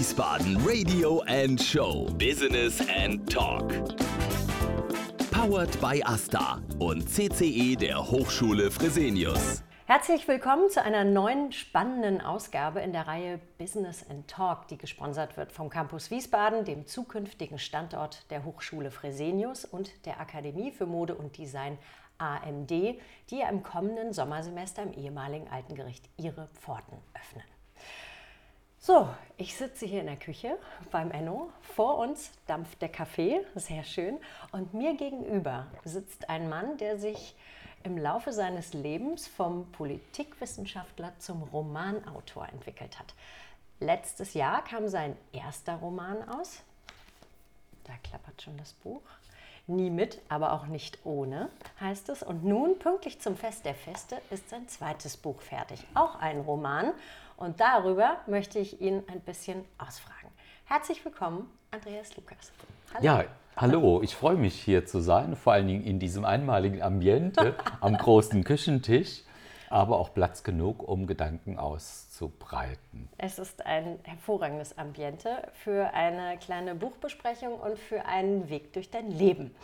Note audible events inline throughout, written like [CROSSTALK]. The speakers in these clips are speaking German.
Wiesbaden Radio and Show Business and Talk. Powered by Asta und CCE der Hochschule Fresenius. Herzlich willkommen zu einer neuen spannenden Ausgabe in der Reihe Business and Talk, die gesponsert wird vom Campus Wiesbaden, dem zukünftigen Standort der Hochschule Fresenius und der Akademie für Mode und Design AMD, die ja im kommenden Sommersemester im ehemaligen Altengericht ihre Pforten öffnen. So, ich sitze hier in der Küche beim Enno. Vor uns dampft der Kaffee, sehr schön. Und mir gegenüber sitzt ein Mann, der sich im Laufe seines Lebens vom Politikwissenschaftler zum Romanautor entwickelt hat. Letztes Jahr kam sein erster Roman aus. Da klappert schon das Buch. Nie mit, aber auch nicht ohne, heißt es. Und nun, pünktlich zum Fest der Feste, ist sein zweites Buch fertig. Auch ein Roman. Und darüber möchte ich ihn ein bisschen ausfragen. Herzlich willkommen, Andreas Lukas. Hallo. Ja, hallo, ich freue mich hier zu sein, vor allen Dingen in diesem einmaligen Ambiente [LAUGHS] am großen Küchentisch, aber auch Platz genug, um Gedanken auszubreiten. Es ist ein hervorragendes Ambiente für eine kleine Buchbesprechung und für einen Weg durch dein Leben.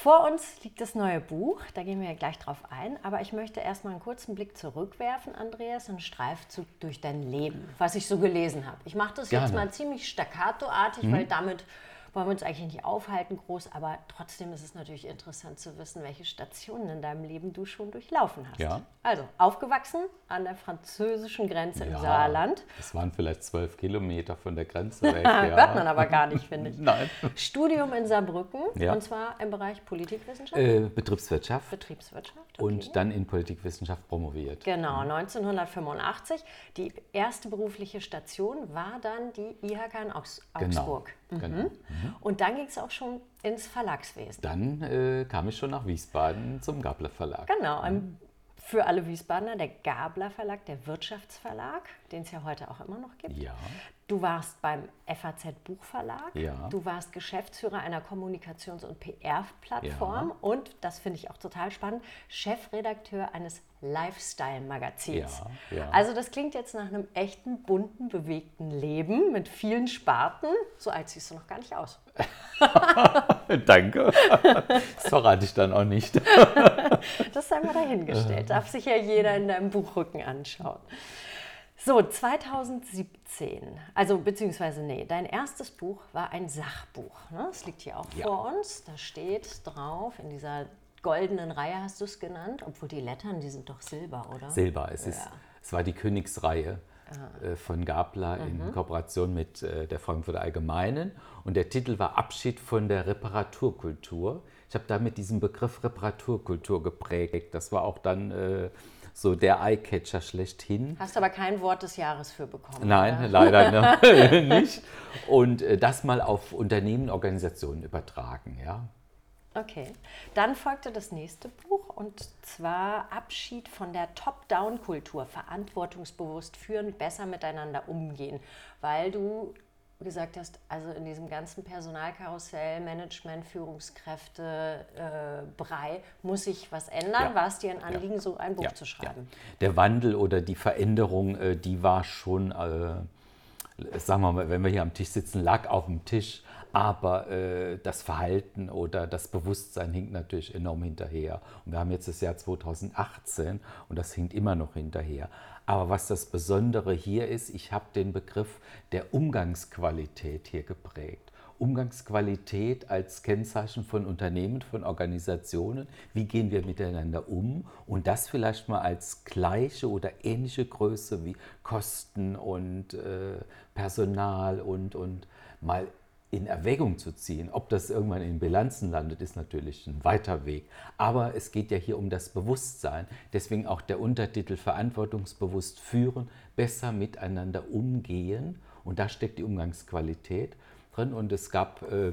Vor uns liegt das neue Buch, da gehen wir gleich drauf ein, aber ich möchte erstmal einen kurzen Blick zurückwerfen, Andreas, einen Streifzug durch dein Leben, was ich so gelesen habe. Ich mache das Gerne. jetzt mal ziemlich staccatoartig, mhm. weil damit wollen wir uns eigentlich nicht aufhalten groß, aber trotzdem ist es natürlich interessant zu wissen, welche Stationen in deinem Leben du schon durchlaufen hast. Ja. Also aufgewachsen an der französischen Grenze ja, im Saarland. Das waren vielleicht zwölf Kilometer von der Grenze [LAUGHS] weg. ja. Hört man aber gar nicht, finde ich. [LAUGHS] Nein. Studium in Saarbrücken ja. und zwar im Bereich Politikwissenschaft. Äh, Betriebswirtschaft. Betriebswirtschaft. Okay. Und dann in Politikwissenschaft promoviert. Genau, 1985. Die erste berufliche Station war dann die IHK in Augs genau. Augsburg. Genau. Mhm. Mhm. Und dann ging es auch schon ins Verlagswesen. Dann äh, kam ich schon nach Wiesbaden zum Gabler Verlag. Genau, mhm. Für alle Wiesbadener der Gabler Verlag, der Wirtschaftsverlag, den es ja heute auch immer noch gibt. Ja. Du warst beim FAZ Buchverlag. Ja. Du warst Geschäftsführer einer Kommunikations- und PR-Plattform. Ja. Und, das finde ich auch total spannend, Chefredakteur eines Lifestyle-Magazins. Ja, ja. Also das klingt jetzt nach einem echten, bunten, bewegten Leben mit vielen Sparten. So alt siehst du noch gar nicht aus. [LAUGHS] Danke. [LAUGHS] Das verrate ich dann auch nicht. [LAUGHS] [LAUGHS] das sei mal dahingestellt. Darf sich ja jeder in deinem Buchrücken anschauen. So, 2017, also beziehungsweise nee, dein erstes Buch war ein Sachbuch. Ne? Das liegt hier auch ja. vor uns. Da steht drauf in dieser goldenen Reihe hast du es genannt, obwohl die Lettern, die sind doch Silber, oder? Silber, es, ja. ist, es war die Königsreihe ah. äh, von Gabler mhm. in Kooperation mit äh, der Frankfurter Allgemeinen und der Titel war Abschied von der Reparaturkultur. Ich habe da mit diesem Begriff Reparaturkultur geprägt. Das war auch dann äh, so der Eyecatcher schlechthin. Hast aber kein Wort des Jahres für bekommen. Nein, oder? leider [LAUGHS] [LAUGHS] nicht. Und äh, das mal auf Unternehmen, Organisationen übertragen, ja. Okay, dann folgte das nächste Buch und zwar Abschied von der Top-Down-Kultur, verantwortungsbewusst führen, besser miteinander umgehen, weil du gesagt hast, also in diesem ganzen Personalkarussell, Management, Führungskräfte, äh, Brei, muss sich was ändern. Ja. War es dir ein Anliegen, ja. so ein Buch ja. zu schreiben? Der Wandel oder die Veränderung, äh, die war schon, äh, sagen wir mal, wenn wir hier am Tisch sitzen, lag auf dem Tisch aber äh, das Verhalten oder das Bewusstsein hinkt natürlich enorm hinterher. Und wir haben jetzt das Jahr 2018 und das hinkt immer noch hinterher. Aber was das Besondere hier ist, ich habe den Begriff der Umgangsqualität hier geprägt. Umgangsqualität als Kennzeichen von Unternehmen, von Organisationen. Wie gehen wir miteinander um? Und das vielleicht mal als gleiche oder ähnliche Größe wie Kosten und äh, Personal und, und mal in Erwägung zu ziehen. Ob das irgendwann in Bilanzen landet, ist natürlich ein weiter Weg. Aber es geht ja hier um das Bewusstsein. Deswegen auch der Untertitel Verantwortungsbewusst führen, besser miteinander umgehen. Und da steckt die Umgangsqualität drin. Und es gab äh,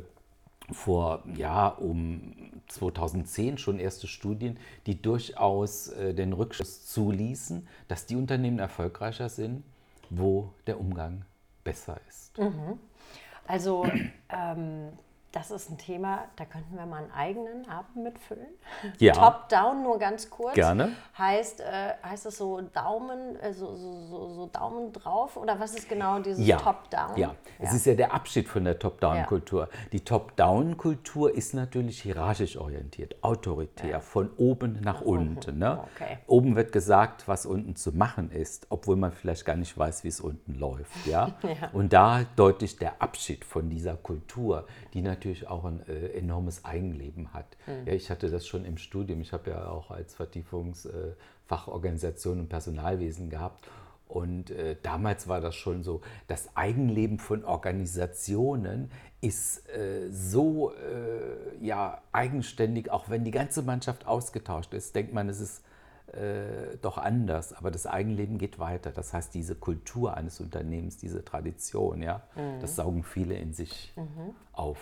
vor ja um 2010 schon erste Studien, die durchaus äh, den Rückschluss zuließen, dass die Unternehmen erfolgreicher sind, wo der Umgang besser ist. Mhm. Also [CLEARS THROAT] ähm, das ist ein Thema, da könnten wir mal einen eigenen Abend mitfüllen. [LAUGHS] Ja. Top-down, nur ganz kurz. Gerne. Heißt, äh, heißt es so Daumen, äh, so, so, so, Daumen drauf oder was ist genau dieses Ja, Top-down? ja. es ist ja der Abschied von der Top-Down-Kultur. Die Top-Down-Kultur ist natürlich hierarchisch orientiert, autoritär, von oben nach, unten. Ne? Okay. Oben wird gesagt, was unten zu machen ist, obwohl man vielleicht gar nicht weiß, wie es unten läuft. Ja? [LAUGHS] Ja. Und da deutlich der Abschied von dieser Kultur, die natürlich auch ein äh, enormes Eigenleben hat. Ja, ich hatte das schon im Studium. Ich habe ja auch als Vertiefungsfachorganisation und Personalwesen gehabt. Und äh, damals war das schon so, das Eigenleben von Organisationen ist äh, so äh, ja, eigenständig, auch wenn die ganze Mannschaft ausgetauscht ist, denkt man, es ist äh, doch anders. Aber das Eigenleben geht weiter. Das heißt, diese Kultur eines Unternehmens, diese Tradition, ja, das saugen viele in sich auf.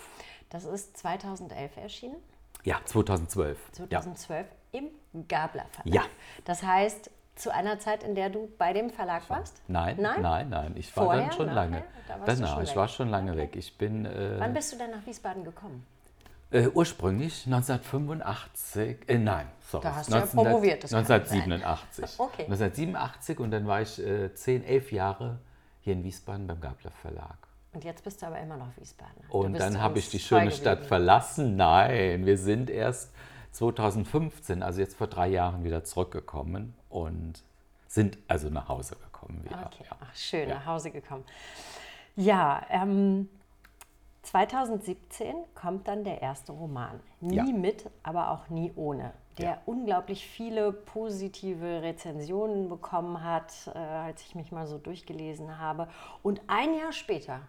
Das ist 2011 erschienen, Ja, 2012. 2012 im Gabler Verlag. Ja. Das heißt, zu einer Zeit, in der du bei dem Verlag warst? Nein, Nein? nein, nein, Ich war Vorher, dann schon nachher? lange. Da warst du Danach, schon ich war schon lange weg. Ich bin äh, Wann bist du denn nach Wiesbaden gekommen? äh, ursprünglich 1985, äh, nein, sorry. Da hast du ja promoviert, das kann 1987. [LAUGHS] Okay. 1987 und dann war ich äh, 10, 11 Jahre hier in Wiesbaden beim Gabler Verlag. Und jetzt bist du aber immer noch Wiesbaden. Und dann habe ich die schöne Stadt verlassen. Nein, wir sind erst 2015, also jetzt vor drei Jahren wieder zurückgekommen und sind also nach Hause gekommen wieder. Okay, Ja. ach schön, Ja. nach Hause gekommen. Ja, ähm, 2017 kommt dann der erste Roman. Nie Ja. mit, aber auch nie ohne. Der unglaublich viele positive Rezensionen bekommen hat, äh, als ich mich mal so durchgelesen habe. Und ein Jahr später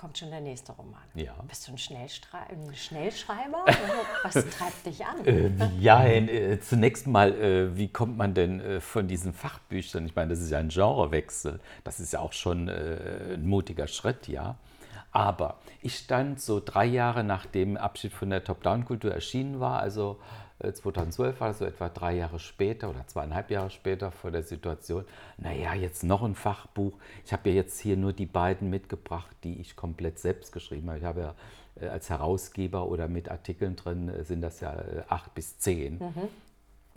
kommt schon der nächste Roman. Ja. Bist du ein, Schnellstre ein Schnellschreiber? [LAUGHS] Was treibt dich an? Äh, ja, äh, zunächst mal, äh, wie kommt man denn äh, von diesen Fachbüchern? Ich meine, das ist ja ein Genrewechsel. Das ist ja auch schon äh, ein mutiger Schritt, ja. Aber ich stand so drei Jahre nach dem Abschied von der Top-Down-Kultur erschienen war, also 2012 war das so etwa drei Jahre später oder zweieinhalb Jahre später vor der Situation, naja, jetzt noch ein Fachbuch. Ich habe ja jetzt hier nur die beiden mitgebracht, die ich komplett selbst geschrieben habe. Ich habe ja äh, als Herausgeber oder mit Artikeln drin äh, sind das ja äh, acht bis zehn.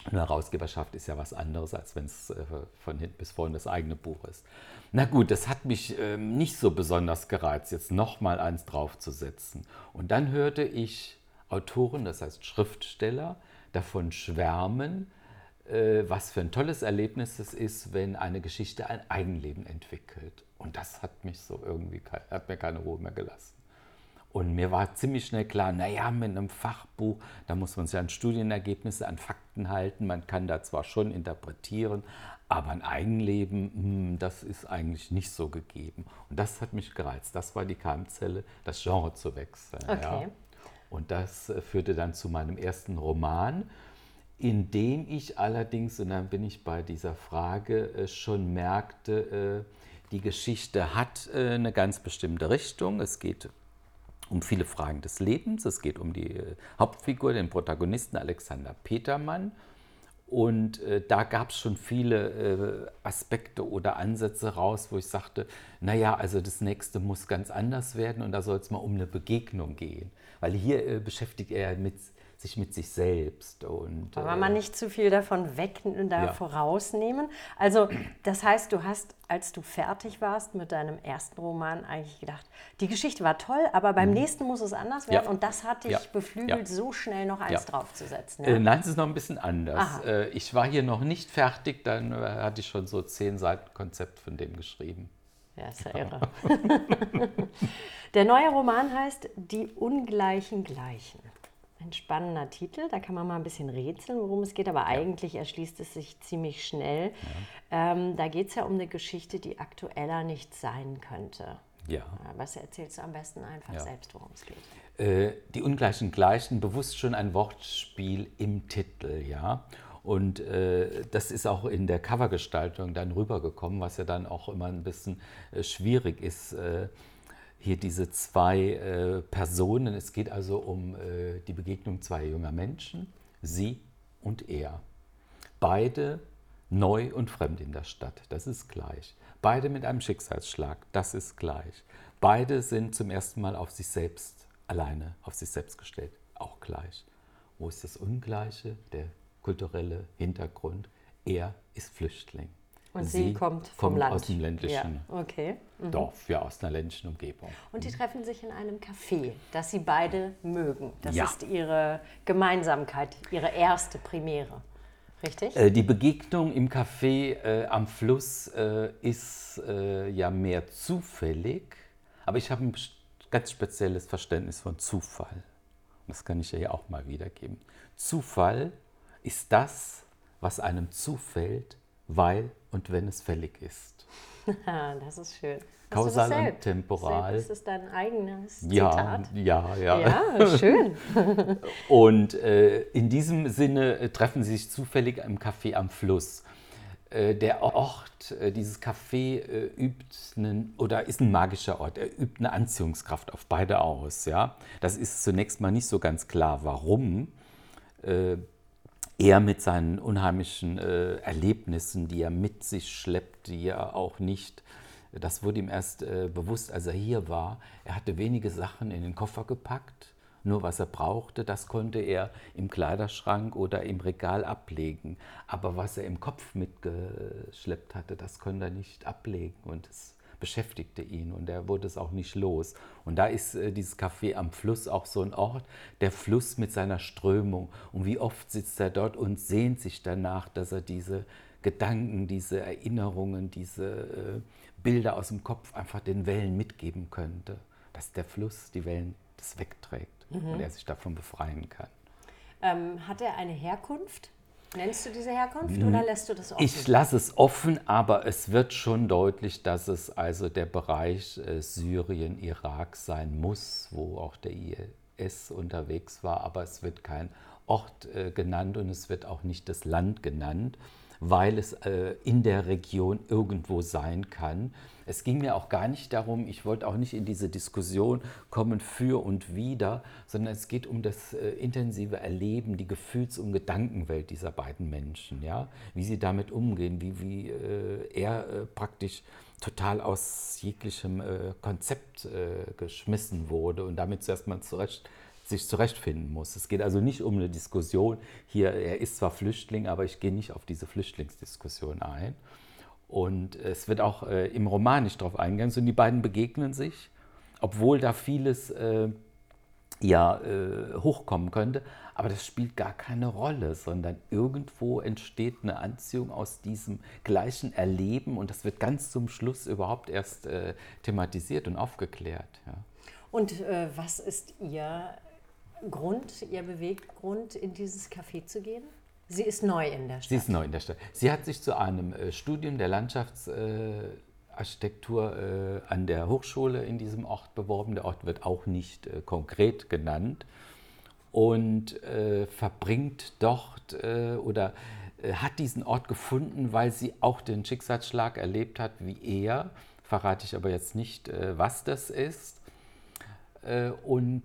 Eine Herausgeberschaft ist ja was anderes, als wenn es äh, von hinten bis vorne das eigene Buch ist. Na gut, das hat mich ähm, nicht so besonders gereizt, jetzt nochmal eins draufzusetzen. Und dann hörte ich Autoren, das heißt Schriftsteller, davon schwärmen, äh, was für ein tolles Erlebnis es ist, wenn eine Geschichte ein Eigenleben entwickelt. Und das hat mich so irgendwie, hat mir keine Ruhe mehr gelassen. Und mir war ziemlich schnell klar, naja, mit einem Fachbuch, da muss man sich an Studienergebnisse, an Fakten halten. Man kann da zwar schon interpretieren, aber ein Eigenleben, hm, das ist eigentlich nicht so gegeben. Und das hat mich gereizt. Das war die Keimzelle, das Genre zu wechseln. Ja. Und das äh, führte dann zu meinem ersten Roman, in dem ich allerdings, und dann bin ich bei dieser Frage, äh, schon merkte, äh, die Geschichte hat eine ganz bestimmte Richtung. Es geht um viele Fragen des Lebens. Es geht um die Hauptfigur, den Protagonisten Alexander Petermann. Und äh, da gab es schon viele äh, Aspekte oder Ansätze raus, wo ich sagte, naja, also das nächste muss ganz anders werden und da soll es mal um eine Begegnung gehen. Weil hier äh, beschäftigt er mit, sich mit sich selbst. Und, wir äh, mal nicht zu viel davon weg da Ja. vorausnehmen. Also, das heißt, du hast, als du fertig warst mit deinem ersten Roman, eigentlich gedacht, die Geschichte war toll, aber beim nächsten muss es anders werden. Mhm. Ja. Und das hat dich Ja. beflügelt, so schnell noch eins draufzusetzen. Äh, nein, es ist noch ein bisschen anders. Äh, ich war hier noch nicht fertig, dann äh, hatte ich schon so zehn Seiten Konzept von dem geschrieben. Ja, ist ja irre. [LAUGHS] Der neue Roman heißt Die ungleichen Gleichen. Ein spannender Titel, da kann man mal ein bisschen rätseln, worum es geht, aber eigentlich erschließt es sich ziemlich schnell. Ähm, da geht es ja um eine Geschichte, die aktueller nicht sein könnte. Ja. Ja, Was erzählst du am besten einfach Ja. selbst, worum es geht? Äh, die ungleichen Gleichen, bewusst schon ein Wortspiel im Titel, ja. Und äh, das ist auch in der Covergestaltung dann rübergekommen, was ja dann auch immer ein bisschen äh, schwierig ist. Hier diese zwei äh, Personen. Es geht also um äh, die Begegnung zweier junger Menschen, sie und er. Beide neu und fremd in der Stadt, das ist gleich. Beide mit einem Schicksalsschlag, das ist gleich. Beide sind zum ersten Mal auf sich selbst alleine auf sich selbst gestellt, auch gleich. Wo ist das Ungleiche, der kulturelle Hintergrund? Er ist Flüchtling. Und sie, sie kommt vom kommt Land. aus dem ländlichen ja. okay. mhm. Dorf, ja, aus einer ländlichen Umgebung. Und die treffen sich in einem Café, das sie beide mögen. Das ja. ist ihre Gemeinsamkeit, ihre erste Premiere. Richtig? Äh, die Begegnung im Café äh, am Fluss äh, ist äh, ja mehr zufällig, aber ich habe ein ganz spezielles Verständnis von Zufall. Das kann ich ja auch mal wiedergeben. Zufall ist das, was einem zufällt, weil und wenn es fällig ist. [LAUGHS] das ist schön. Kausal und temporal. Das ist dein eigenes Zitat. Ja, ja, ja. Ja, schön. [LAUGHS] [LAUGHS] und äh, in diesem Sinne äh, treffen sie sich zufällig im Café am Fluss. Äh, der Ort, äh, dieses Café übt einen, oder ist ein magischer Ort. Er übt eine Anziehungskraft auf beide aus. Ja? Das ist zunächst mal nicht so ganz klar, warum. Er mit seinen unheimlichen äh, Erlebnissen, die er mit sich schleppt, die er auch nicht, das wurde ihm erst äh, bewusst, als er hier war. Er hatte wenige Sachen in den Koffer gepackt, nur was er brauchte, das konnte er im Kleiderschrank oder im Regal ablegen. Aber was er im Kopf mitgeschleppt hatte, das konnte er nicht ablegen. Und es beschäftigte ihn und er wurde es auch nicht los. Und da ist äh, dieses Café am Fluss auch so ein Ort, der Fluss mit seiner Strömung. Und wie oft sitzt er dort und sehnt sich danach, dass er diese Gedanken, diese Erinnerungen, diese äh, Bilder aus dem Kopf einfach den Wellen mitgeben könnte. Dass der Fluss die Wellen das wegträgt mhm. und er sich davon befreien kann. Ähm, hat er eine Herkunft? Nennst du diese Herkunft oder lässt du das offen? Ich lasse es offen, aber es wird schon deutlich, dass es also der Bereich äh, Syrien, Irak sein muss, wo auch der IS unterwegs war. Aber es wird kein Ort äh, genannt und es wird auch nicht das Land genannt, weil es äh, in der Region irgendwo sein kann. Es ging mir auch gar nicht darum, ich wollte auch nicht in diese Diskussion kommen für und wider, sondern es geht um das äh, intensive Erleben, die Gefühls- und Gedankenwelt dieser beiden Menschen, ja? wie sie damit umgehen, wie, wie äh, er äh, praktisch total aus jeglichem äh, Konzept äh, geschmissen wurde und damit zuerst mal zurecht sich zurechtfinden muss. Es geht also nicht um eine Diskussion, hier, er ist zwar Flüchtling, aber ich gehe nicht auf diese Flüchtlingsdiskussion ein. Und es wird auch äh, im Roman nicht darauf eingehen, sondern die beiden begegnen sich, obwohl da vieles äh, ja äh, hochkommen könnte. Aber das spielt gar keine Rolle, sondern irgendwo entsteht eine Anziehung aus diesem gleichen Erleben und das wird ganz zum Schluss überhaupt erst äh, thematisiert und aufgeklärt. Ja. Und äh, was ist Ihr Grund, Ihr Beweggrund, in dieses Café zu gehen? Sie ist neu in der Stadt. Sie ist neu in der Stadt. Sie hat sich zu einem äh, Studium der Landschaftsarchitektur äh, an der Hochschule in diesem Ort beworben. Der Ort wird auch nicht äh, konkret genannt und verbringt dort oder hat diesen Ort gefunden, weil sie auch den Schicksalsschlag erlebt hat wie er. Verrate ich aber jetzt nicht, was das ist. Und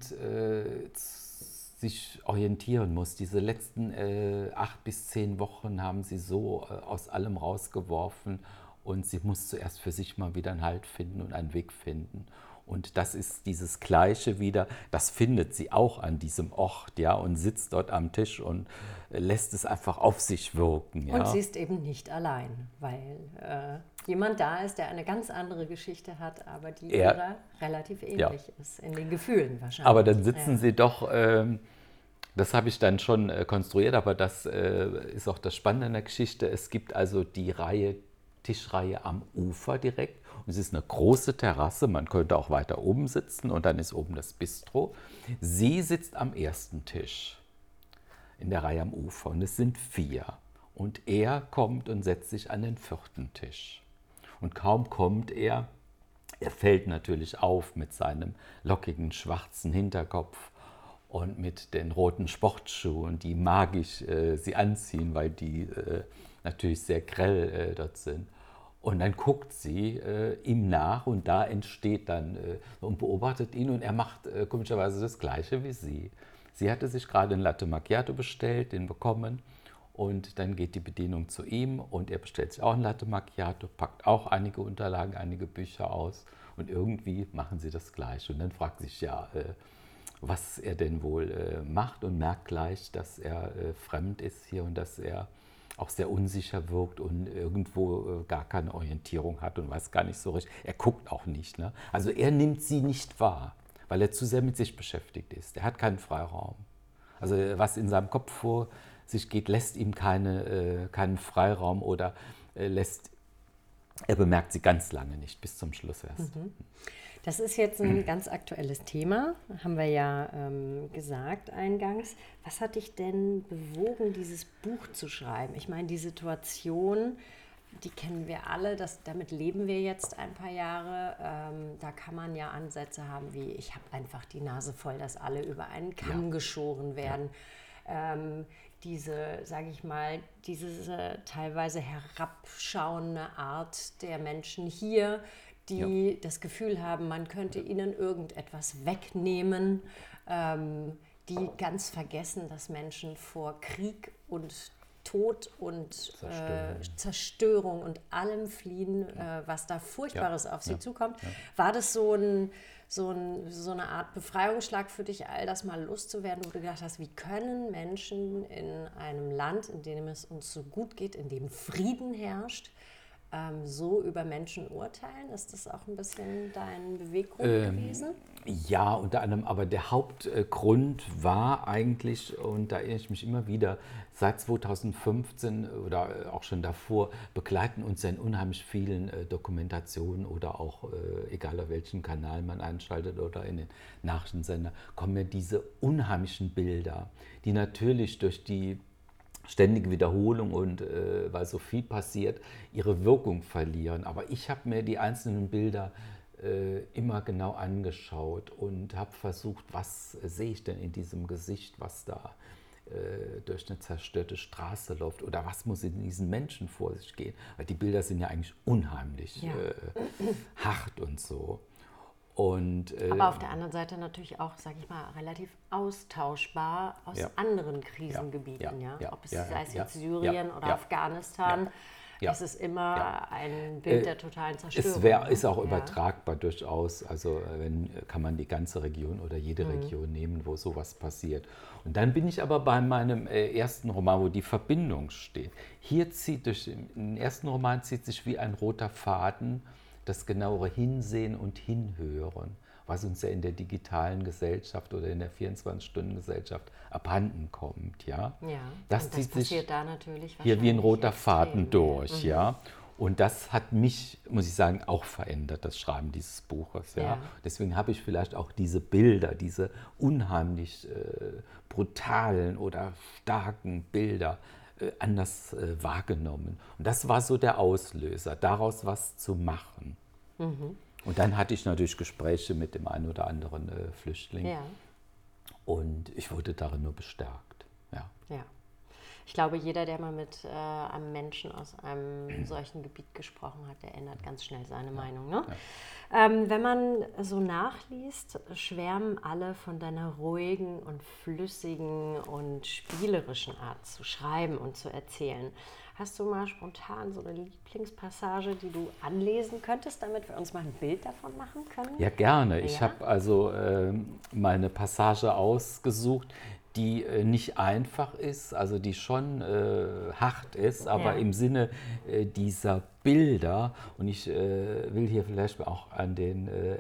sich orientieren muss. Diese letzten äh, acht bis zehn Wochen haben sie so äh, aus allem rausgeworfen und sie muss zuerst für sich mal wieder einen Halt finden und einen Weg finden. Und das ist dieses Gleiche wieder, das findet sie auch an diesem Ort, ja, und sitzt dort am Tisch und äh, lässt es einfach auf sich wirken. Ja. Und sie ist eben nicht allein, weil äh, jemand da ist, der eine ganz andere Geschichte hat, aber die er, ihrer relativ ähnlich ja. ist, in den Gefühlen wahrscheinlich. Aber dann sitzen ja. sie doch, ähm, das habe ich dann schon äh, konstruiert, aber das äh, ist auch das Spannende in der Geschichte. Es gibt also die Reihe, Tischreihe am Ufer direkt. Es ist eine große Terrasse, man könnte auch weiter oben sitzen und dann ist oben das Bistro. Sie sitzt am ersten Tisch in der Reihe am Ufer und es sind vier. Und er kommt und setzt sich an den vierten Tisch. Und kaum kommt er, er fällt natürlich auf mit seinem lockigen schwarzen Hinterkopf und mit den roten Sportschuhen, die magisch äh, sie anziehen, weil die äh, natürlich sehr grell äh, dort sind. Und dann guckt sie äh, ihm nach und da entsteht dann äh, und beobachtet ihn und er macht äh, komischerweise das Gleiche wie sie. Sie hatte sich gerade ein Latte Macchiato bestellt, den bekommen und dann geht die Bedienung zu ihm und er bestellt sich auch ein Latte Macchiato, packt auch einige Unterlagen, einige Bücher aus und irgendwie machen sie das gleich. Und dann fragt sich ja, äh, was er denn wohl äh, macht und merkt gleich, dass er äh, fremd ist hier und dass er auch sehr unsicher wirkt und irgendwo äh, gar keine Orientierung hat und weiß gar nicht so richtig. Er guckt auch nicht. Ne? Also er nimmt sie nicht wahr, weil er zu sehr mit sich beschäftigt ist. Er hat keinen Freiraum. Also was in seinem Kopf vor sich geht, lässt ihm keine, äh, keinen Freiraum oder äh, lässt, er bemerkt sie ganz lange nicht, bis zum Schluss erst. Mhm. Das ist jetzt ein ganz aktuelles Thema, haben wir ja ähm, gesagt eingangs. Was hat dich denn bewogen, dieses Buch zu schreiben? Ich meine, die Situation, die kennen wir alle, das, damit leben wir jetzt ein paar Jahre. Ähm, da kann man ja Ansätze haben wie, ich habe einfach die Nase voll, dass alle über einen Kamm ja. geschoren werden. Ja. Ähm, diese, sage ich mal, diese teilweise herabschauende Art der Menschen hier, die ja. das Gefühl haben, man könnte ihnen irgendetwas wegnehmen, ähm, die ganz vergessen, dass Menschen vor Krieg und Tod und Zerstörung, äh, Zerstörung und allem fliehen, äh, was da Furchtbares ja. auf sie ja. zukommt. War das so, ein, so, ein, so eine Art Befreiungsschlag für dich, all das mal loszuwerden, wo du gedacht hast, wie können Menschen in einem Land, in dem es uns so gut geht, in dem Frieden herrscht, ähm, so über Menschen urteilen? Ist das auch ein bisschen dein Beweggrund ähm, gewesen? Ja, unter anderem, aber der Hauptgrund war eigentlich, und da erinnere ich mich immer wieder, seit 2015 oder auch schon davor begleiten uns ja in unheimlich vielen äh, Dokumentationen oder auch, äh, egal auf welchen Kanal man einschaltet oder in den Nachrichtensender, kommen ja diese unheimlichen Bilder, die natürlich durch die ständige Wiederholung und äh, weil so viel passiert, ihre Wirkung verlieren. Aber ich habe mir die einzelnen Bilder äh, immer genau angeschaut und habe versucht, was sehe ich denn in diesem Gesicht, was da äh, durch eine zerstörte Straße läuft oder was muss in diesen Menschen vor sich gehen. Weil die Bilder sind ja eigentlich unheimlich ja. Äh, hart und so. Und, äh, Aber auf der anderen Seite natürlich auch, sage ich mal, relativ austauschbar aus ja. anderen Krisengebieten. Ja, ja. Ob es sei es jetzt Syrien oder Afghanistan. Ja. Es ist immer ja. ein Bild der totalen Zerstörung. Es wär, ist auch übertragbar durchaus. Also wenn, kann man die ganze Region oder jede mhm. Region nehmen, wo sowas passiert. Und dann bin ich aber bei meinem äh, ersten Roman, wo die Verbindung steht. Hier zieht durch den ersten Roman zieht sich wie ein roter Faden das genauere Hinsehen und Hinhören, was uns ja in der digitalen Gesellschaft oder in der 24-Stunden-Gesellschaft abhanden kommt. Ja, ja das, das zieht sich da hier wie ein roter Faden durch. Mhm. Ja. Und das hat mich, muss ich sagen, auch verändert, das Schreiben dieses Buches. Ja. ja. Deswegen habe ich vielleicht auch diese Bilder, diese unheimlich äh, brutalen oder starken Bilder anders äh, wahrgenommen. Und das war so der Auslöser, daraus was zu machen. Mhm. Und dann hatte ich natürlich Gespräche mit dem einen oder anderen äh, Flüchtling. Ja. Und ich wurde darin nur bestärkt. Ja. ja. Ich glaube, jeder, der mal mit äh, einem Menschen aus einem [CLEARS THROAT] solchen Gebiet gesprochen hat, der ändert ganz schnell seine. Meinung. Ne? Ja. Ähm, wenn man so nachliest, schwärmen alle von deiner ruhigen und flüssigen und spielerischen Art zu schreiben und zu erzählen. Hast du mal spontan so eine Lieblingspassage, die du anlesen könntest, damit wir uns mal ein Bild davon machen können? Ja, gerne. Ja? Ich habe also äh, mal eine Passage ausgesucht, die äh, nicht einfach ist, also die schon äh, hart ist, aber ja. im Sinne äh, dieser Bilder. Und ich äh, will hier vielleicht auch an den äh,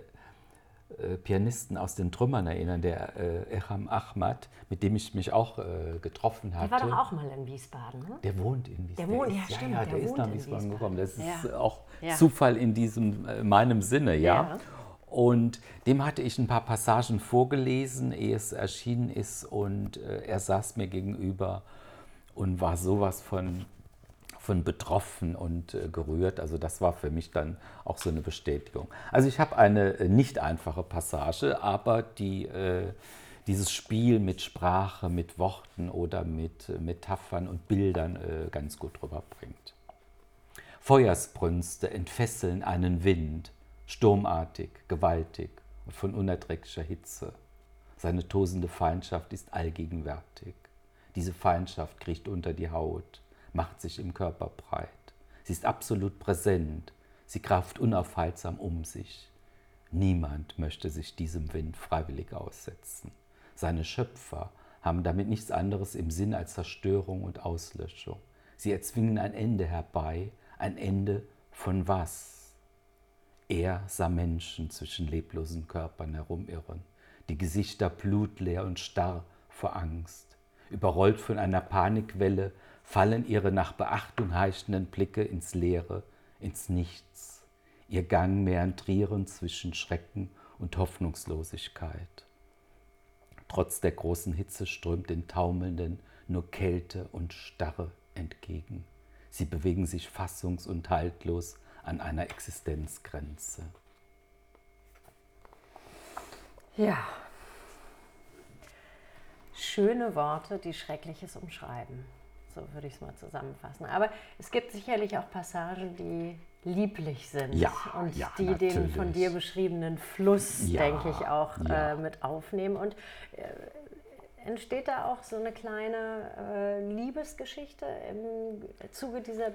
äh, Pianisten aus den Trümmern erinnern, der Echam Ahmad, mit dem ich mich auch getroffen hatte. Der war doch auch mal in Wiesbaden, ne? Der wohnt in Wiesbaden. Der wohnt, ja, stimmt. Ja, der, der ist nach Wiesbaden, Wiesbaden, gekommen. Das ist ja. auch ja. Zufall in diesem, meinem Sinne, ja. Und dem hatte ich ein paar Passagen vorgelesen, ehe es erschienen ist. Und äh, er saß mir gegenüber und war sowas von, von betroffen und äh, gerührt. Also das war für mich dann auch so eine Bestätigung. Also ich habe eine äh, nicht einfache Passage, aber die, äh, dieses Spiel mit Sprache, mit Worten oder mit äh, Metaphern und Bildern äh, ganz gut rüberbringt. Feuersbrünste entfesseln einen Wind sturmartig, gewaltig und von unerträglicher Hitze. Seine tosende Feindschaft ist allgegenwärtig. Diese Feindschaft kriecht unter die Haut, macht sich im Körper breit. Sie ist absolut präsent, sie kraft unaufhaltsam um sich. Niemand möchte sich diesem Wind freiwillig aussetzen. seine Schöpfer, haben damit nichts anderes im Sinn als Zerstörung und Auslöschung. Sie erzwingen ein Ende herbei, ein Ende von was? Er sah Menschen zwischen leblosen Körpern herumirren, die Gesichter blutleer und starr vor Angst. Überrollt von einer Panikwelle fallen ihre nach Beachtung heischenden Blicke ins Leere, ins Nichts, ihr Gang meandrierend zwischen Schrecken und Hoffnungslosigkeit. Trotz der großen Hitze strömt den Taumelnden nur Kälte und Starre entgegen. Sie bewegen sich fassungs- und haltlos an einer Existenzgrenze. Ja. Schöne Worte, die Schreckliches umschreiben. So würde ich es mal zusammenfassen. Aber es gibt sicherlich auch Passagen, die lieblich sind Ja, und ja, die den von natürlich. dir beschriebenen Fluss, Ja, denke ich, auch äh, mit aufnehmen. Und äh, entsteht da auch so eine kleine äh, Liebesgeschichte im Zuge dieser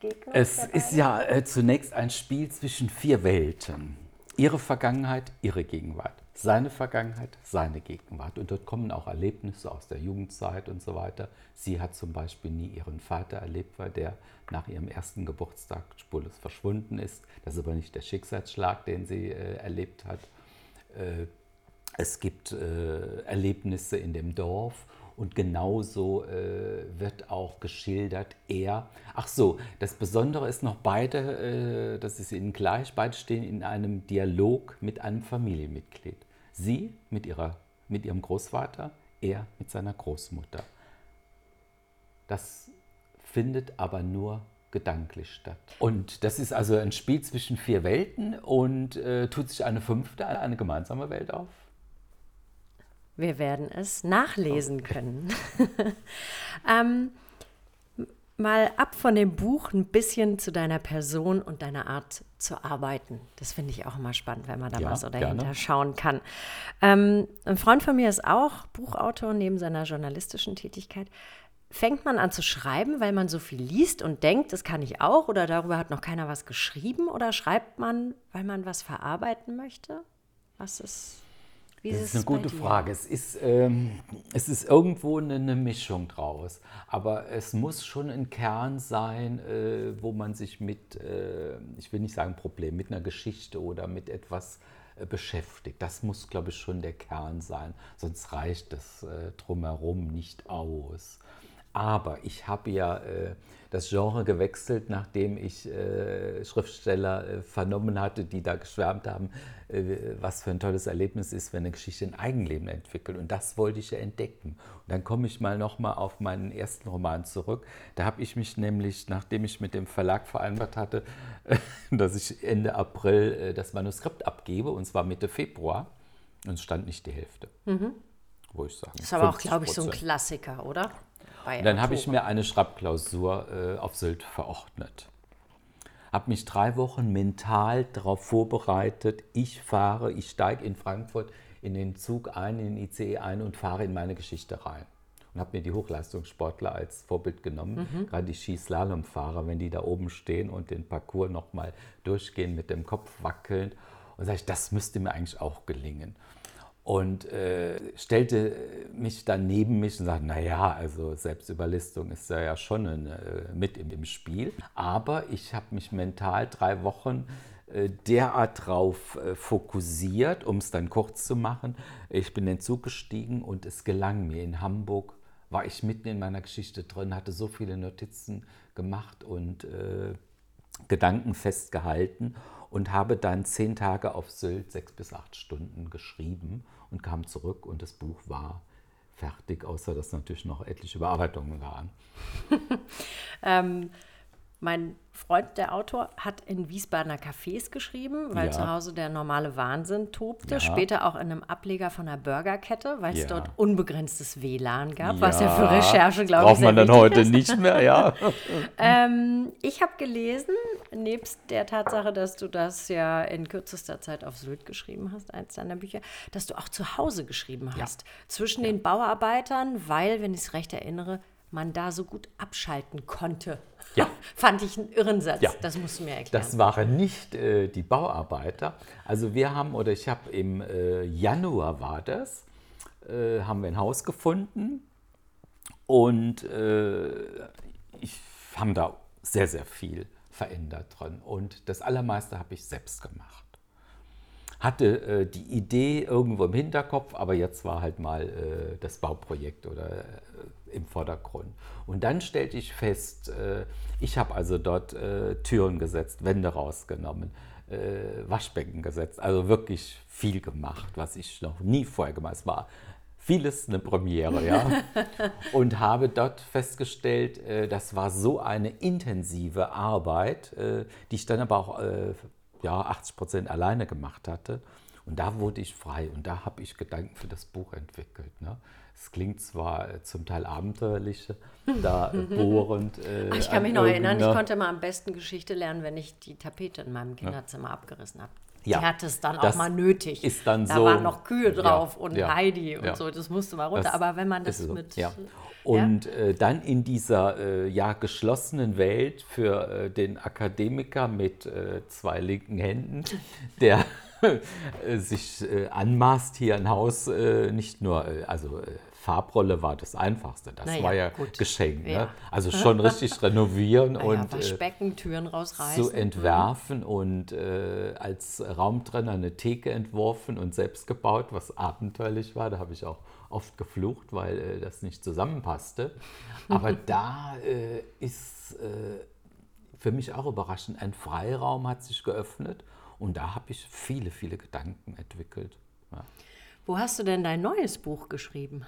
Begegnung? Es ist ja äh, zunächst ein Spiel zwischen vier Welten. Ihre Vergangenheit, ihre Gegenwart. Seine Vergangenheit, seine Gegenwart. Und dort kommen auch Erlebnisse aus der Jugendzeit und so weiter. Sie hat zum Beispiel nie ihren Vater erlebt, weil der nach ihrem ersten Geburtstag spurlos verschwunden ist. Das ist aber nicht der Schicksalsschlag, den sie äh, erlebt hat. Äh, es gibt äh, Erlebnisse in dem Dorf und genauso äh, wird auch geschildert, er. Ach so, das Besondere ist noch, beide, äh, das ist Ihnen gleich, beide stehen in einem Dialog mit einem Familienmitglied. Sie mit, ihrer, mit ihrem Großvater, er mit seiner Großmutter. Das findet aber nur gedanklich statt. Und das ist also ein Spiel zwischen vier Welten und äh, tut sich eine fünfte, eine gemeinsame Welt auf? Wir werden es nachlesen können. [LAUGHS] ähm, mal ab von dem Buch ein bisschen zu deiner Person und deiner Art zu arbeiten. Das finde ich auch immer spannend, wenn man da Ja, mal so gerne. dahinter schauen kann. Ähm, ein Freund von mir ist auch Buchautor neben seiner journalistischen Tätigkeit. Fängt man an zu schreiben, weil man so viel liest und denkt, das kann ich auch oder darüber hat noch keiner was geschrieben? Oder schreibt man, weil man was verarbeiten möchte? Was ist, wie Das ist ist eine gute? Frage. Es ist, ähm, es ist irgendwo eine, eine Mischung draus. Aber es muss schon ein Kern sein, äh, wo man sich mit, äh, ich will nicht sagen Problem, mit einer Geschichte oder mit etwas äh, beschäftigt. Das muss, glaube ich, schon der Kern sein. Sonst reicht das äh, drumherum nicht aus. Aber ich habe ja äh, das Genre gewechselt, nachdem ich äh, Schriftsteller äh, vernommen hatte, die da geschwärmt haben, äh, was für ein tolles Erlebnis ist, wenn eine Geschichte ein Eigenleben entwickelt. Und das wollte ich ja entdecken. Und dann komme ich mal nochmal auf meinen ersten Roman zurück. Da habe ich mich nämlich, nachdem ich mit dem Verlag vereinbart hatte, [LAUGHS] dass ich Ende April äh, das Manuskript abgebe, und zwar Mitte Februar, und es stand nicht die Hälfte. Wo ich sagen, Das ist aber auch, glaube ich, so ein 50%. Klassiker, oder? Bei Und dann habe ich mir eine Schreibklausur äh, auf Sylt verordnet. Habe mich drei Wochen mental darauf vorbereitet, ich fahre, ich steige in Frankfurt in den Zug ein, in den ICE ein und fahre in meine Geschichte rein. Und habe mir die Hochleistungssportler als Vorbild genommen, gerade die Skislalomfahrer, wenn die da oben stehen und den Parcours nochmal durchgehen mit dem Kopf wackelnd. Und sage ich, das müsste mir eigentlich auch gelingen und äh, stellte mich dann neben mich und sagte, naja, also Selbstüberlistung ist ja, ja schon eine, äh, mit im, Spiel. Aber ich habe mich mental drei Wochen äh, derart drauf äh, fokussiert, um es dann kurz zu machen. Ich bin in den Zug gestiegen und es gelang mir. In Hamburg war ich mitten in meiner Geschichte drin, hatte so viele Notizen gemacht und Gedanken festgehalten und habe dann zehn Tage auf Sylt sechs bis acht Stunden geschrieben und kam zurück und das Buch war fertig, außer dass natürlich noch etliche Überarbeitungen waren. [LAUGHS] [LAUGHS] Ähm, mein Freund, der Autor, hat in Wiesbadener Cafés geschrieben, weil Ja. zu Hause der normale Wahnsinn tobte. Ja. Später auch in einem Ableger von einer Burgerkette, weil es Ja. dort unbegrenztes WLAN gab, was ja für Recherche, glaube ich, Braucht man dann heute ist. nicht mehr, ja. [LAUGHS] Ähm, ich habe gelesen, nebst der Tatsache, dass du das ja in kürzester Zeit auf Sylt geschrieben hast, eins deiner Bücher, dass du auch zu Hause geschrieben hast. Zwischen den Bauarbeitern, weil, wenn ich es recht erinnere, man da so gut abschalten konnte. Ja. [LAUGHS] Fand ich einen irren Satz. Ja. Das musst du mir erklären. Das waren nicht äh, die Bauarbeiter. Also wir haben, oder ich habe im äh, Januar war das, äh, haben wir ein Haus gefunden und äh, ich haben da sehr, sehr viel verändert drin. Und das Allermeiste habe ich selbst gemacht. Hatte äh, die Idee irgendwo im Hinterkopf, aber jetzt war halt mal äh, das Bauprojekt oder im Vordergrund. Und dann stellte ich fest, äh, ich habe also dort äh, Türen gesetzt, Wände rausgenommen, äh, Waschbecken gesetzt, also wirklich viel gemacht, was ich noch nie vorher gemacht habe. Es war vieles eine Premiere, ja. [LAUGHS] Und habe dort festgestellt, äh, das war so eine intensive Arbeit, äh, die ich dann aber auch äh, ja, 80 Prozent alleine gemacht hatte. Und da wurde ich frei und da habe ich Gedanken für das Buch entwickelt. Ne? Es klingt zwar zum Teil abenteuerlich, da [LAUGHS] bohrend. Äh, ich kann mich noch erinnern, ich konnte mal am besten Geschichte lernen, wenn ich die Tapete in meinem Kinderzimmer ja. abgerissen habe. Ja, die hat es dann auch mal nötig. Ist dann da so, waren noch Kühe drauf ja, und ja, Heidi und so, das musste mal runter. Das Aber wenn man das so, mit. Und äh, dann in dieser äh, ja, geschlossenen Welt für äh, den Akademiker mit äh, zwei linken Händen, [LAUGHS] der [LAUGHS] äh, sich äh, anmaßt, hier ein Haus nicht nur, also Farbrolle war das Einfachste. Das naja, war ja gut. geschenkt. Ne? Ja. Ne? Also schon [LAUGHS] richtig renovieren naja, und Waschbecken, Türen rausreißen. zu entwerfen mhm. und äh, als Raumtrenner eine Theke entworfen und selbst gebaut, was abenteuerlich war. Da habe ich auch oft geflucht, weil äh, das nicht zusammenpasste. Aber [LAUGHS] da äh, ist äh, für mich auch überraschend, ein Freiraum hat sich geöffnet und da habe ich viele, viele Gedanken entwickelt. Ja. Wo hast du denn dein neues Buch geschrieben?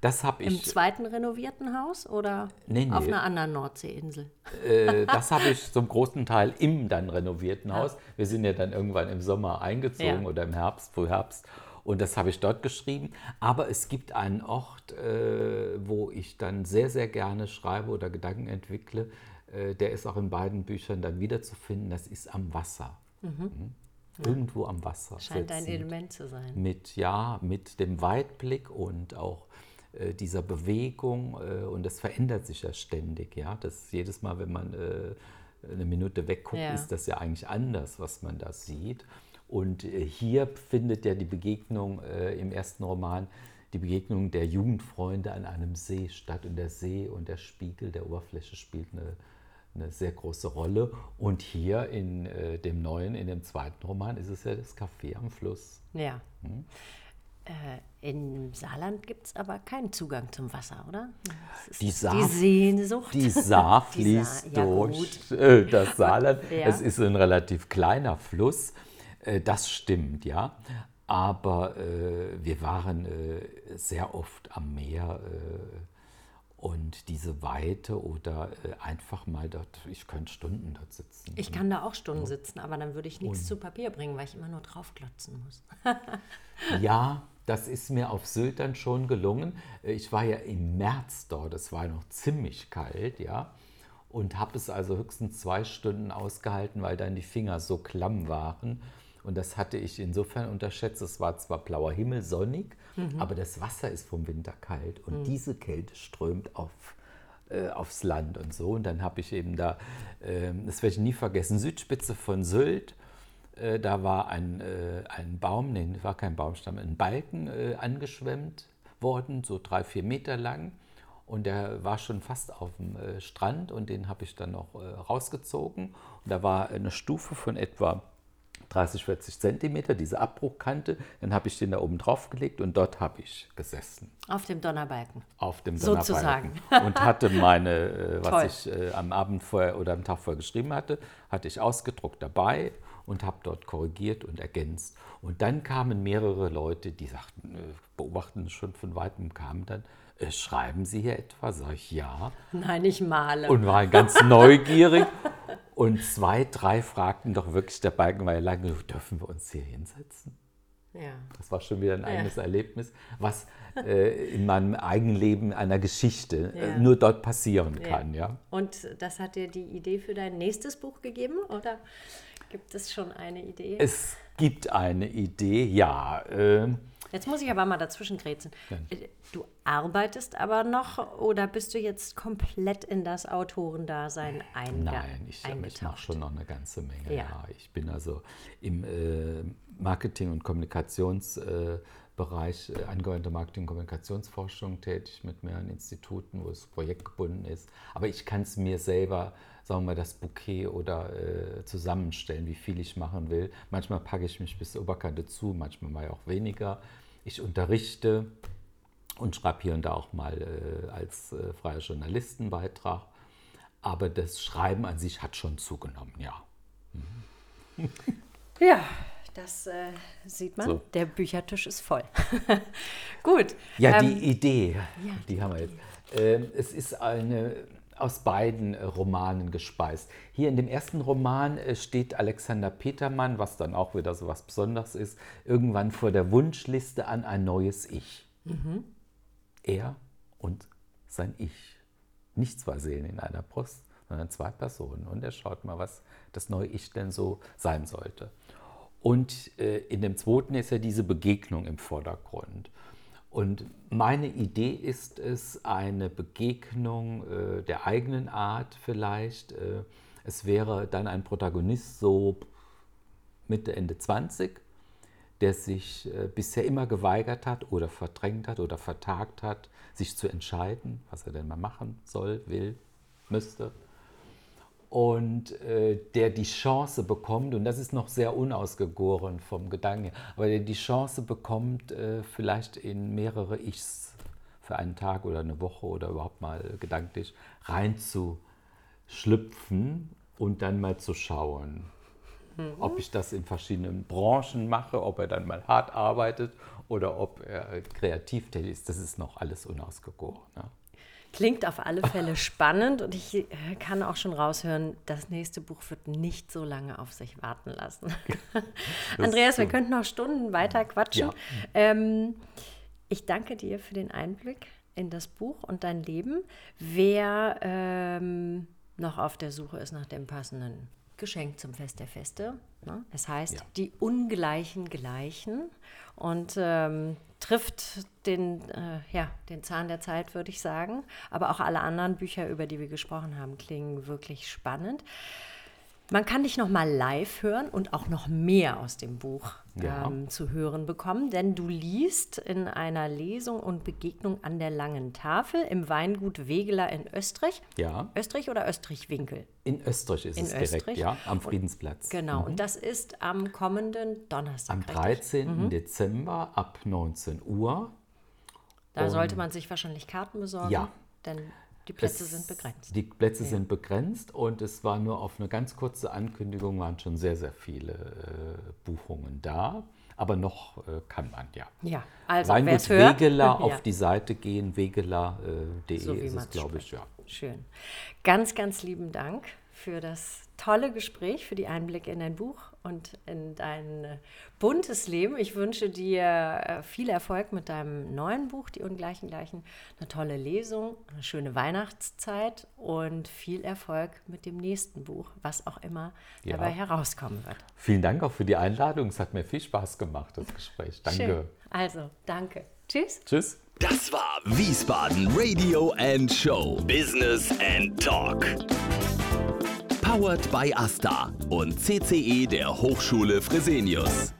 Das habe ich. Im zweiten renovierten Haus oder nee, nee. auf einer anderen Nordseeinsel? Äh, das habe ich [LAUGHS] zum großen Teil im dann renovierten ja. Haus. Wir sind ja dann irgendwann im Sommer eingezogen ja. oder im Herbst, Frühherbst. Und das habe ich dort geschrieben. Aber es gibt einen Ort, äh, wo ich dann sehr, sehr gerne schreibe oder Gedanken entwickle. Äh, der ist auch in beiden Büchern dann wiederzufinden. Das ist am Wasser. Mhm. mhm. Irgendwo am Wasser. Scheint ein Element zu sein. Mit, ja, mit dem Weitblick und auch äh, dieser Bewegung äh, und das verändert sich ja ständig. Ja? Das jedes Mal, wenn man äh, eine Minute wegguckt, ja. ist das ja eigentlich anders, was man da sieht. Und hier findet ja die Begegnung im ersten Roman, die Begegnung der Jugendfreunde an einem See statt. Und der See und der Spiegel der Oberfläche spielt eine, eine sehr große Rolle. Und hier in äh, dem neuen, in dem zweiten Roman, ist es ja das Café am Fluss. Ja. Hm? Äh, Im Saarland gibt es aber keinen Zugang zum Wasser, oder? Die, Saar, die Sehnsucht. Die Saar [LAUGHS] fließt die Saar, durch ja das [LAUGHS] Saarland. Ja. Es ist ein relativ kleiner Fluss, äh, das stimmt, ja. Aber äh, wir waren äh, sehr oft am Meer äh, und diese Weite oder äh, einfach mal dort, ich könnte Stunden dort sitzen. Ich kann da auch Stunden sitzen, aber dann würde ich nichts und zu Papier bringen, weil ich immer nur draufklotzen muss. [LAUGHS] ja, das ist mir auf Sylt dann schon gelungen. Äh, ich war ja im März dort, es war noch ziemlich kalt, ja. Und habe es also höchstens zwei Stunden ausgehalten, weil dann die Finger so klamm waren. Und das hatte ich insofern unterschätzt. Es war zwar blauer Himmel, sonnig, mhm. aber das Wasser ist vom Winter kalt und mhm. diese Kälte strömt auf, äh, aufs Land und so. Und dann habe ich eben da, äh, das werde ich nie vergessen, Südspitze von Sylt. Äh, da war ein, äh, ein Baum, nee, war kein Baumstamm, ein Balken äh, angeschwemmt worden, so drei, vier Meter lang. Und der war schon fast auf dem äh, Strand und den habe ich dann noch rausgezogen. Und da war eine Stufe von etwa 30, 40 Zentimeter, diese Abbruchkante. Dann habe ich den da oben drauf gelegt und dort habe ich gesessen. Auf dem Donnerbalken. Auf dem Donnerbalken. Sozusagen. [LAUGHS] Und hatte meine, äh, was Toll. ich äh, am Abend vorher oder am Tag vorher geschrieben hatte, hatte ich ausgedruckt dabei und habe dort korrigiert und ergänzt. Und dann kamen mehrere Leute, die sagten, äh, beobachten schon von weitem, kamen dann, schreiben Sie hier etwa? Sag ich, ja. Nein, ich male. Und waren ganz neugierig. Und zwei, drei fragten doch wirklich, der Balken war ja lange, dürfen wir uns hier hinsetzen? Ja. Das war schon wieder ein eigenes ja. Erlebnis, was äh, in meinem Eigenleben einer Geschichte äh, ja. nur dort passieren kann. Ja. Und das hat dir die Idee für dein nächstes Buch gegeben oder gibt es schon eine Idee? Es gibt eine Idee, ja. Äh, Jetzt muss ich aber mal dazwischen grätschen. Äh, du arbeitest aber noch oder bist du jetzt komplett in das Autorendasein einge Nein, ich, ich mache schon noch eine ganze Menge. Ja. ja. Ich bin also im, äh, Marketing- und Kommunikationsbereich, äh, angehörte Marketing- und Kommunikationsforschung tätig mit mehreren Instituten, wo es projektgebunden ist. Aber ich kann es mir selber, sagen wir mal, das Bouquet oder äh, zusammenstellen, wie viel ich machen will. Manchmal packe ich mich bis zur Oberkante zu, manchmal mal auch weniger. Ich unterrichte und schreibe hier und da auch mal äh, als äh, freier Journalistenbeitrag. Aber das Schreiben an sich hat schon zugenommen, ja. Mhm. Ja, das äh, sieht man. So. Der Büchertisch ist voll. [LAUGHS] Gut. Ja, ähm, die Idee, ja, die haben wir jetzt. Ähm, es ist eine aus beiden äh, Romanen gespeist. Hier in dem ersten Roman äh, steht Alexander Petermann, was dann auch wieder so was Besonderes ist, irgendwann vor der Wunschliste an ein neues Ich. Mhm. Er und sein Ich. Nicht zwei Seelen in einer Brust, sondern zwei Personen. Und er schaut mal, was das neue Ich denn so sein sollte. Und äh, in dem zweiten ist ja diese Begegnung im Vordergrund. Und meine Idee ist es, eine Begegnung äh, der eigenen Art vielleicht. Äh, es wäre dann ein Protagonist so Mitte, Ende 20, der sich äh, bisher immer geweigert hat oder verdrängt hat oder vertagt hat, sich zu entscheiden, was er denn mal machen soll, will, müsste und äh, der die Chance bekommt, und das ist noch sehr unausgegoren vom Gedanken, aber der die Chance bekommt, äh, vielleicht in mehrere Ichs für einen Tag oder eine Woche oder überhaupt mal gedanklich reinzuschlüpfen und dann mal zu schauen, mhm. ob ich das in verschiedenen Branchen mache, ob er dann mal hart arbeitet oder ob er kreativ tätig ist. Das ist noch alles unausgegoren. Ne? Klingt auf alle Fälle spannend und ich äh, kann auch schon raushören, das nächste Buch wird nicht so lange auf sich warten lassen. [LAUGHS] Andreas, wir könnten noch Stunden weiter quatschen. Ja. Ähm, ich danke dir für den Einblick in das Buch und dein Leben. Wer ähm, noch auf der Suche ist nach dem passenden Geschenk zum Fest der Feste. Ne? Es heißt, ja. die Ungleichen gleichen und ähm, trifft den, äh, ja, den Zahn der Zeit, würde ich sagen. Aber auch alle anderen Bücher, über die wir gesprochen haben, klingen wirklich spannend. Man kann dich noch mal live hören und auch noch mehr aus dem Buch ja. ähm, zu hören bekommen, denn du liest in einer Lesung und Begegnung an der Langen Tafel im Weingut Wegeler in Österreich. Ja. Österreich oder Österreich-Winkel? In Österreich ist in es Österreich. direkt, ja, am Friedensplatz. Und, genau, mhm. und das ist am kommenden Donnerstag. Am 13. Mhm. Dezember ab 19 Uhr. Da und sollte man sich wahrscheinlich Karten besorgen. Ja. Denn die Plätze es, sind begrenzt. Die Plätze ja. sind begrenzt und es war nur auf eine ganz kurze Ankündigung, waren schon sehr, sehr viele äh, Buchungen da. Aber noch äh, kann man, ja. Ja, also Weingut Wegeler [LAUGHS] ja. auf die Seite gehen, wegeler.de äh, so ist es, glaube ich, ja. Schön. Ganz, ganz lieben Dank für das tolle Gespräch, für die Einblicke in dein Buch und in dein äh, buntes Leben. Ich wünsche dir äh, viel Erfolg mit deinem neuen Buch, Die Ungleichen Gleichen, eine tolle Lesung, eine schöne Weihnachtszeit und viel Erfolg mit dem nächsten Buch, was auch immer ja. dabei herauskommen wird. Vielen Dank auch für die Einladung. Es hat mir viel Spaß gemacht, das Gespräch. Danke. Schön. Also, danke. Tschüss. Tschüss. Das war Wiesbaden Radio and Show. Business and Talk. Powered by Asta und CCE der Hochschule Fresenius.